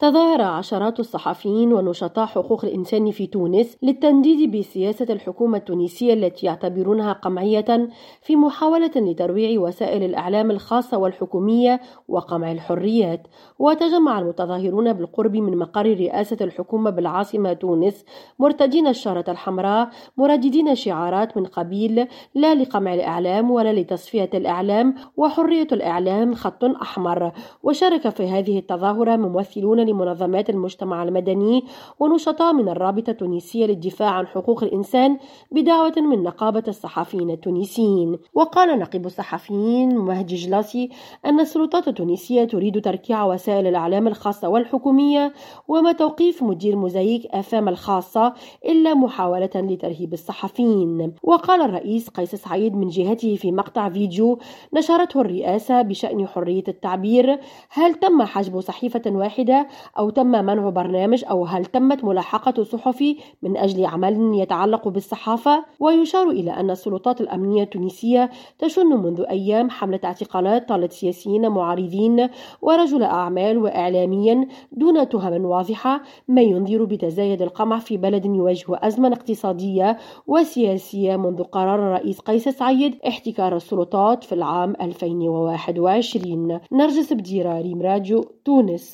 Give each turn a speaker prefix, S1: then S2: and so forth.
S1: تظاهر عشرات الصحفيين ونشطاء حقوق الإنسان في تونس للتنديد بسياسة الحكومة التونسية التي يعتبرونها قمعية في محاولة لترويع وسائل الإعلام الخاصة والحكومية وقمع الحريات. وتجمع المتظاهرون بالقرب من مقر رئاسة الحكومة بالعاصمة تونس مرتدين الشارة الحمراء مرددين شعارات من قبيل لا لقمع الإعلام ولا لتصفية الإعلام وحرية الإعلام خط أحمر. وشارك في هذه التظاهرة ممثلون لمنظمات المجتمع المدني ونشطاء من الرابطة التونسية للدفاع عن حقوق الإنسان بدعوة من نقابة الصحفيين التونسيين. وقال نقيب الصحفيين مهدي جلاسي أن السلطات التونسية تريد تركيع وسائل الإعلام الخاصة والحكومية وما توقيف مدير موزايك أفام الخاصة إلا محاولة لترهيب الصحفيين. وقال الرئيس قيس سعيد من جهته في مقطع فيديو نشرته الرئاسة بشأن حرية التعبير هل تم حجب صحيفة واحدة أو تم منع برنامج أو هل تمت ملاحقة صحفي من أجل عمل يتعلق بالصحافة؟ ويشار إلى أن السلطات الأمنية التونسية تشن منذ أيام حملة اعتقالات طالت سياسيين معارضين ورجل أعمال وإعلاميا دون تهم واضحة ما ينذر بتزايد القمع في بلد يواجه أزمة اقتصادية وسياسية منذ قرار الرئيس قيس سعيد احتكار السلطات في العام 2021 نرجس بديرة ريم راديو تونس.